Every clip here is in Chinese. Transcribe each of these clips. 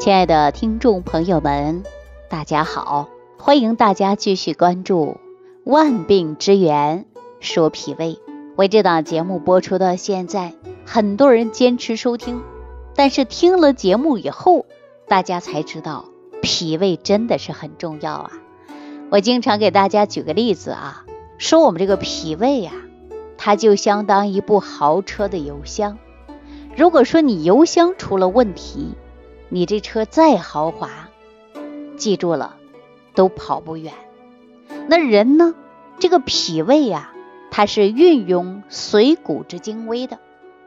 亲爱的听众朋友们，大家好！欢迎大家继续关注《万病之源说脾胃》。为这档节目播出到现在，很多人坚持收听，但是听了节目以后，大家才知道脾胃真的是很重要啊！我经常给大家举个例子啊，说我们这个脾胃呀，它就相当一部豪车的油箱。如果说你油箱出了问题，你这车再豪华，记住了，都跑不远。那人呢？这个脾胃呀，它是运用水谷之精微的，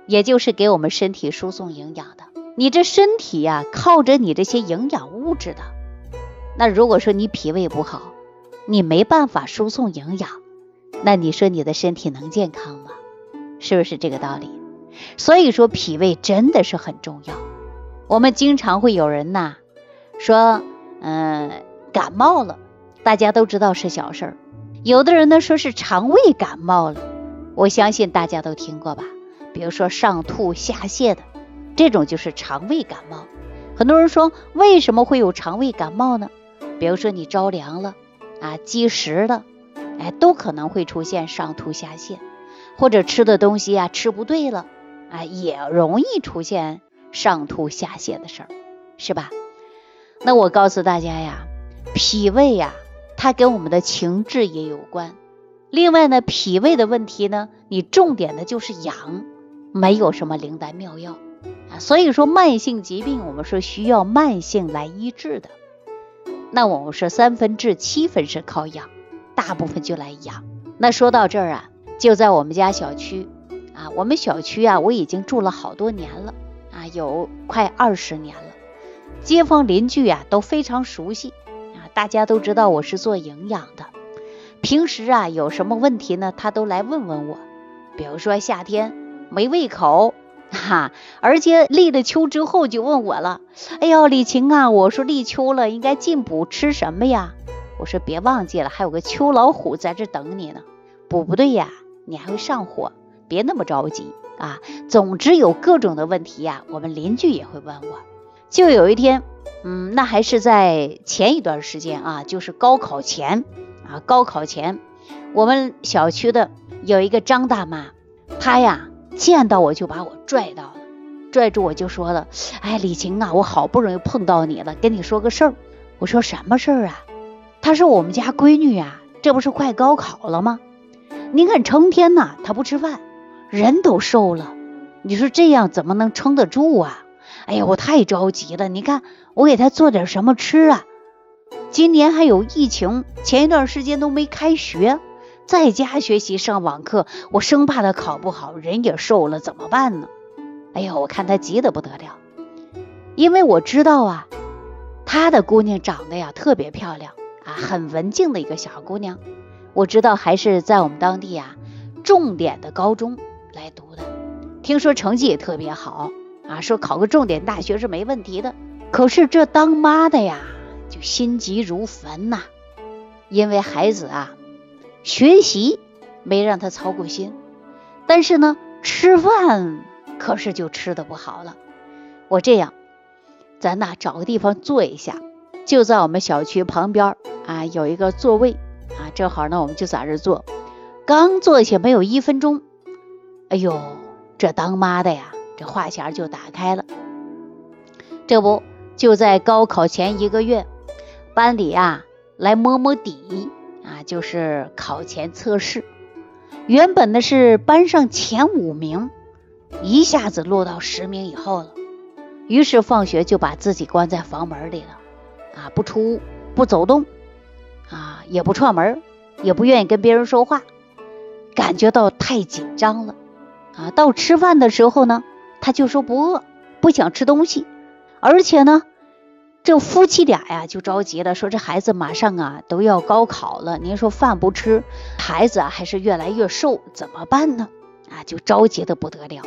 也就是给我们身体输送营养的。你这身体呀，靠着你这些营养物质的。那如果说你脾胃不好，你没办法输送营养，那你说你的身体能健康吗？是不是这个道理？所以说脾胃真的是很重要。我们经常会有人呐说，嗯，感冒了，大家都知道是小事儿。有的人呢说是肠胃感冒了，我相信大家都听过吧？比如说上吐下泻的，这种就是肠胃感冒。很多人说为什么会有肠胃感冒呢？比如说你着凉了啊，积食了，哎，都可能会出现上吐下泻，或者吃的东西啊吃不对了啊，也容易出现。上吐下泻的事儿，是吧？那我告诉大家呀，脾胃呀，它跟我们的情志也有关。另外呢，脾胃的问题呢，你重点的就是养，没有什么灵丹妙药啊。所以说，慢性疾病我们是需要慢性来医治的。那我们说三分治，七分是靠养，大部分就来养。那说到这儿啊，就在我们家小区啊，我们小区啊，我已经住了好多年了。有快二十年了，街坊邻居啊都非常熟悉。啊，大家都知道我是做营养的，平时啊有什么问题呢，他都来问问我，比如说夏天没胃口 哈，而且立了秋之后就问我了，哎呦李晴啊，我说立秋了应该进补吃什么呀？我说别忘记了，还有个秋老虎在这等你呢，补不对呀，你还会上火，别那么着急。啊，总之有各种的问题呀，我们邻居也会问我。就有一天，嗯，那还是在前一段时间啊，就是高考前啊，高考前，我们小区的有一个张大妈，她呀见到我就把我拽到了，拽住我就说了，哎，李晴啊，我好不容易碰到你了，跟你说个事儿。我说什么事儿啊？她说我们家闺女啊，这不是快高考了吗？你看成天呐，她不吃饭。人都瘦了，你说这样怎么能撑得住啊？哎呀，我太着急了。你看，我给他做点什么吃啊？今年还有疫情，前一段时间都没开学，在家学习上网课，我生怕他考不好，人也瘦了，怎么办呢？哎呀，我看他急得不得了，因为我知道啊，他的姑娘长得呀特别漂亮啊，很文静的一个小姑娘，我知道还是在我们当地啊重点的高中。来读的，听说成绩也特别好啊，说考个重点大学是没问题的。可是这当妈的呀，就心急如焚呐，因为孩子啊，学习没让他操过心，但是呢，吃饭可是就吃的不好了。我这样，咱呐找个地方坐一下，就在我们小区旁边啊，有一个座位啊，正好呢，我们就在这坐。刚坐下没有一分钟。哎呦，这当妈的呀，这话匣就打开了。这不就在高考前一个月，班里啊来摸摸底啊，就是考前测试。原本呢是班上前五名，一下子落到十名以后了。于是放学就把自己关在房门里了，啊，不出屋，不走动，啊，也不串门，也不愿意跟别人说话，感觉到太紧张了。啊，到吃饭的时候呢，他就说不饿，不想吃东西，而且呢，这夫妻俩呀就着急了，说这孩子马上啊都要高考了，您说饭不吃，孩子啊还是越来越瘦，怎么办呢？啊，就着急的不得了。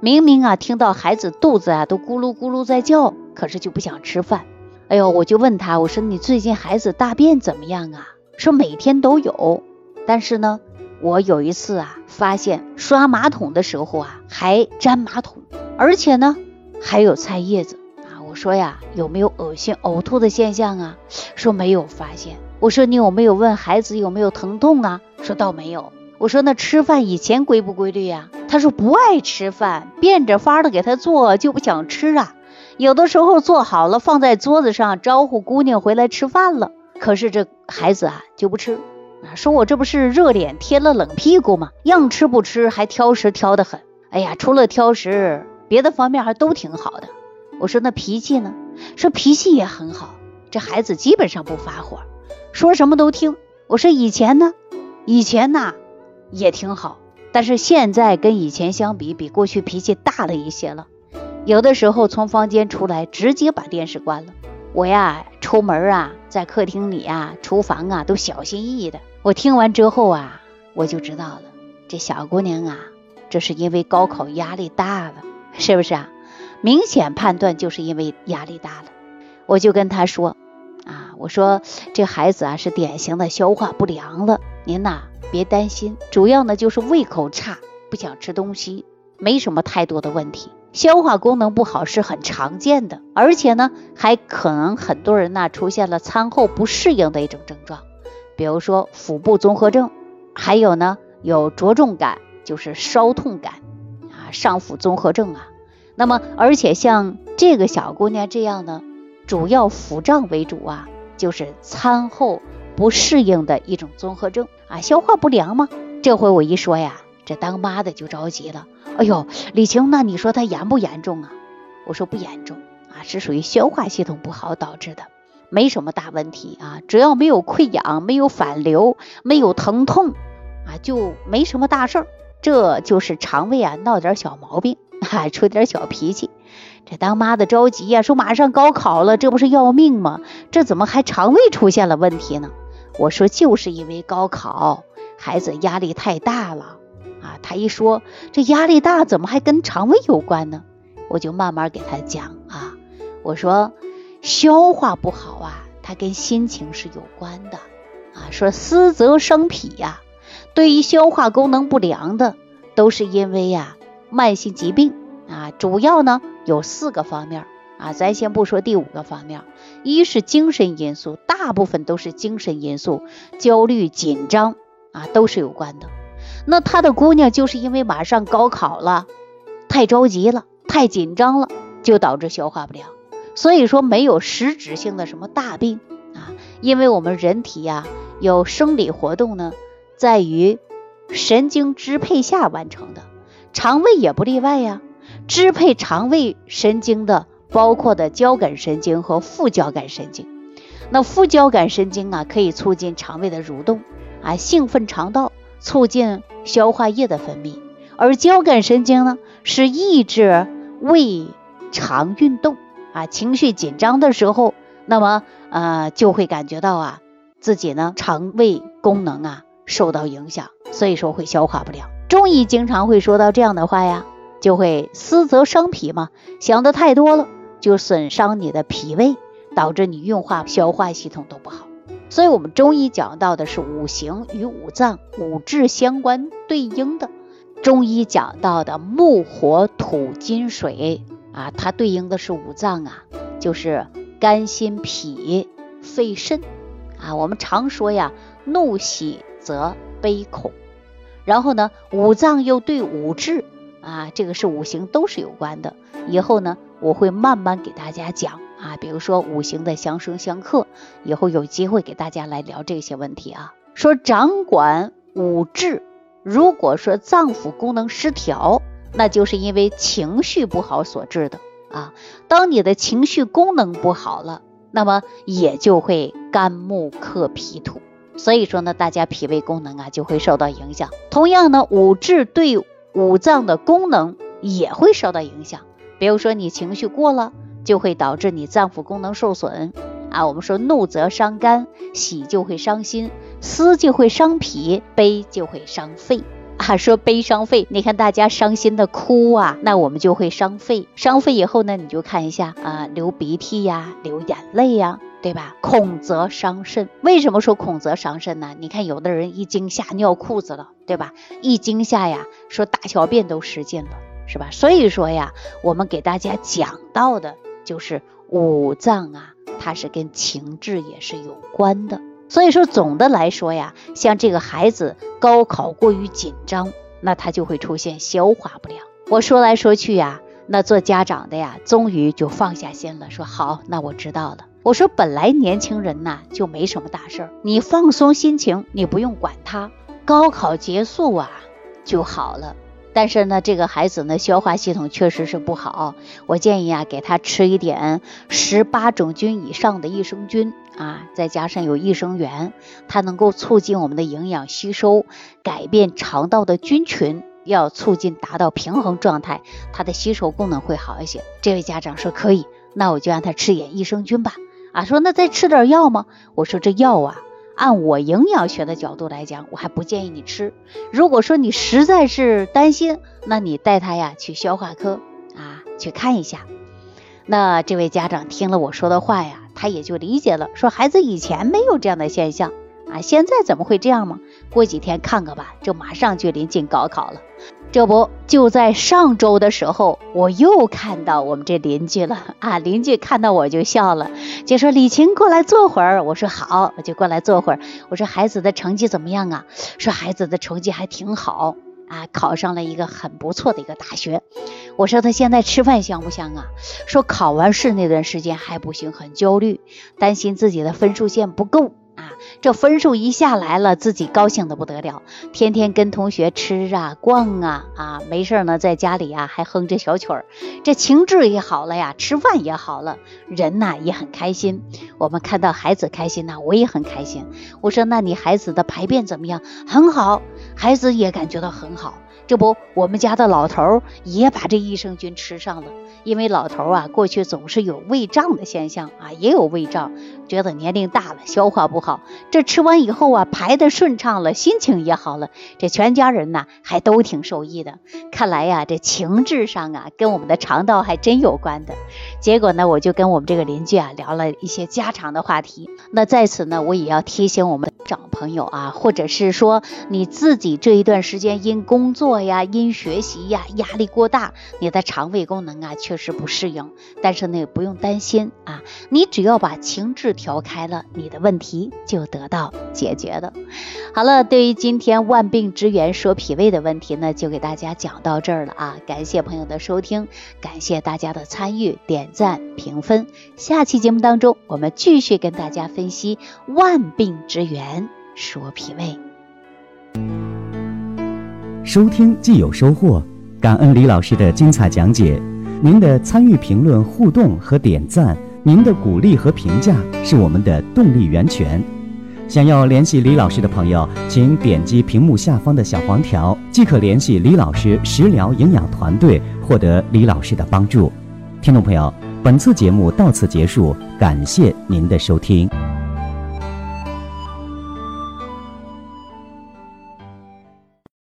明明啊听到孩子肚子啊都咕噜咕噜在叫，可是就不想吃饭。哎呦，我就问他，我说你最近孩子大便怎么样啊？说每天都有，但是呢。我有一次啊，发现刷马桶的时候啊，还粘马桶，而且呢还有菜叶子啊。我说呀，有没有恶心、呕吐的现象啊？说没有发现。我说你有没有问孩子有没有疼痛啊？说倒没有。我说那吃饭以前规不规律呀？他说不爱吃饭，变着法的给他做就不想吃啊。有的时候做好了放在桌子上，招呼姑娘回来吃饭了，可是这孩子啊就不吃，说我这不是热脸贴了冷屁股吗？样吃不吃，还挑食挑得很。哎呀，除了挑食，别的方面还都挺好的。我说那脾气呢？说脾气也很好，这孩子基本上不发火，说什么都听。我说以前呢？以前呐也挺好，但是现在跟以前相比，比过去脾气大了一些了。有的时候从房间出来，直接把电视关了。我呀出门啊，在客厅里啊、厨房啊都小心翼翼的。我听完之后啊，我就知道了，这小姑娘啊，这是因为高考压力大了，是不是啊？明显判断就是因为压力大了，我就跟他说啊，我说这孩子啊是典型的消化不良了，您呐别担心，主要呢就是胃口差，不想吃东西，没什么太多的问题，消化功能不好是很常见的，而且呢还可能很多人呢出现了餐后不适应的一种症状，比如说腹部综合症，还有呢有着重感，就是烧痛感啊，上腹综合症啊。那么，而且像这个小姑娘这样呢，主要腹胀为主啊，就是餐后不适应的一种综合症啊，消化不良吗？这回我一说呀，这当妈的就着急了。哎呦，李晴，那你说他严不严重啊？我说不严重啊，是属于消化系统不好导致的，没什么大问题啊，只要没有溃疡、没有反流、没有疼痛啊，就没什么大事儿。这就是肠胃啊闹点小毛病。还出点小脾气，这当妈的着急呀，说马上高考了，这不是要命吗？这怎么还肠胃出现了问题呢？我说就是因为高考，孩子压力太大了啊。他一说这压力大，怎么还跟肠胃有关呢？我就慢慢给他讲啊，我说消化不好啊，它跟心情是有关的啊。说思则生脾呀，对于消化功能不良的，都是因为呀。慢性疾病啊，主要呢有四个方面啊，咱先不说第五个方面，一是精神因素，大部分都是精神因素，焦虑、紧张啊都是有关的。那他的姑娘就是因为马上高考了，太着急了，太紧张了，就导致消化不良。所以说没有实质性的什么大病啊，因为我们人体呀有生理活动呢，在于神经支配下完成的。肠胃也不例外呀，支配肠胃神经的包括的交感神经和副交感神经。那副交感神经啊，可以促进肠胃的蠕动啊，兴奋肠道，促进消化液的分泌；而交感神经呢，是抑制胃肠运动啊。情绪紧张的时候，那么呃就会感觉到啊自己呢肠胃功能啊受到影响，所以说会消化不良。中医经常会说到这样的话呀，就会思则伤脾嘛，想的太多了，就损伤你的脾胃，导致你运化、消化系统都不好。所以，我们中医讲到的是五行与五脏、五志相关对应的。中医讲到的木、火、土、金、水啊，它对应的是五脏啊，就是肝、心、脾、肺、肾啊。我们常说呀，怒、喜、则、悲、恐。然后呢，五脏又对五志啊，这个是五行都是有关的。以后呢，我会慢慢给大家讲啊，比如说五行的相生相克，以后有机会给大家来聊这些问题啊。说掌管五志，如果说脏腑功能失调，那就是因为情绪不好所致的啊。当你的情绪功能不好了，那么也就会肝木克脾土。所以说呢，大家脾胃功能啊就会受到影响。同样呢，五志对五脏的功能也会受到影响。比如说你情绪过了，就会导致你脏腑功能受损啊。我们说怒则伤肝，喜就会伤心，思就会伤脾，悲就会伤肺啊。说悲伤肺，你看大家伤心的哭啊，那我们就会伤肺。伤肺以后呢，你就看一下啊，流鼻涕呀，流眼泪呀。对吧？恐则伤肾。为什么说恐则伤肾呢？你看有的人一惊吓尿裤子了，对吧？一惊吓呀，说大小便都失禁了，是吧？所以说呀，我们给大家讲到的就是五脏啊，它是跟情志也是有关的。所以说，总的来说呀，像这个孩子高考过于紧张，那他就会出现消化不良。我说来说去呀，那做家长的呀，终于就放下心了，说好，那我知道了。我说本来年轻人呐就没什么大事儿，你放松心情，你不用管他，高考结束啊就好了。但是呢，这个孩子呢，消化系统确实是不好。我建议啊，给他吃一点十八种菌以上的益生菌啊，再加上有益生元，它能够促进我们的营养吸收，改变肠道的菌群，要促进达到平衡状态，它的吸收功能会好一些。这位家长说可以，那我就让他吃点益生菌吧。啊，说那再吃点药吗？我说这药啊。按我营养学的角度来讲，我还不建议你吃。如果说你实在是担心，那你带他呀去消化科啊去看一下。那这位家长听了我说的话呀，他也就理解了，说孩子以前没有这样的现象啊，现在怎么会这样吗？过几天看看吧，这马上就临近高考了。这不就在上周的时候，我又看到我们这邻居了啊！邻居看到我就笑了，就说：“李晴过来坐会儿。”我说：“好，我就过来坐会儿。”我说：“孩子的成绩怎么样啊？”说：“孩子的成绩还挺好啊，考上了一个很不错的一个大学。”我说：“他现在吃饭香不香啊？”说：“考完试那段时间还不行，很焦虑，担心自己的分数线不够。”啊，这分数一下来了，自己高兴的不得了，天天跟同学吃啊、逛啊，啊，没事呢，在家里啊还哼着小曲儿，这情志也好了呀，吃饭也好了，人呐也很开心。我们看到孩子开心呐，我也很开心。我说，那你孩子的排便怎么样？很好，孩子也感觉到很好。这不，我们家的老头也把这益生菌吃上了。因为老头啊，过去总是有胃胀的现象啊，也有胃胀，觉得年龄大了，消化不好。这吃完以后啊，排的顺畅了，心情也好了。这全家人呢，还都挺受益的。看来呀，这情志上啊，跟我们的肠道还真有关的。结果呢，我就跟我们这个邻居啊，聊了一些家常的话题。那在此呢，我也要提醒我们长朋友啊，或者是说你自己这一段时间因工作呀、因学习呀，压力过大，你的肠胃功能啊，确实不适应，但是呢，不用担心啊，你只要把情志调开了，你的问题就得到解决了。好了，对于今天万病之源说脾胃的问题呢，就给大家讲到这儿了啊，感谢朋友的收听，感谢大家的参与、点赞、评分。下期节目当中，我们继续跟大家分析万病之源说脾胃。收听既有收获，感恩李老师的精彩讲解。您的参与、评论、互动和点赞，您的鼓励和评价是我们的动力源泉。想要联系李老师的朋友，请点击屏幕下方的小黄条，即可联系李老师食疗营养团队，获得李老师的帮助。听众朋友，本次节目到此结束，感谢您的收听。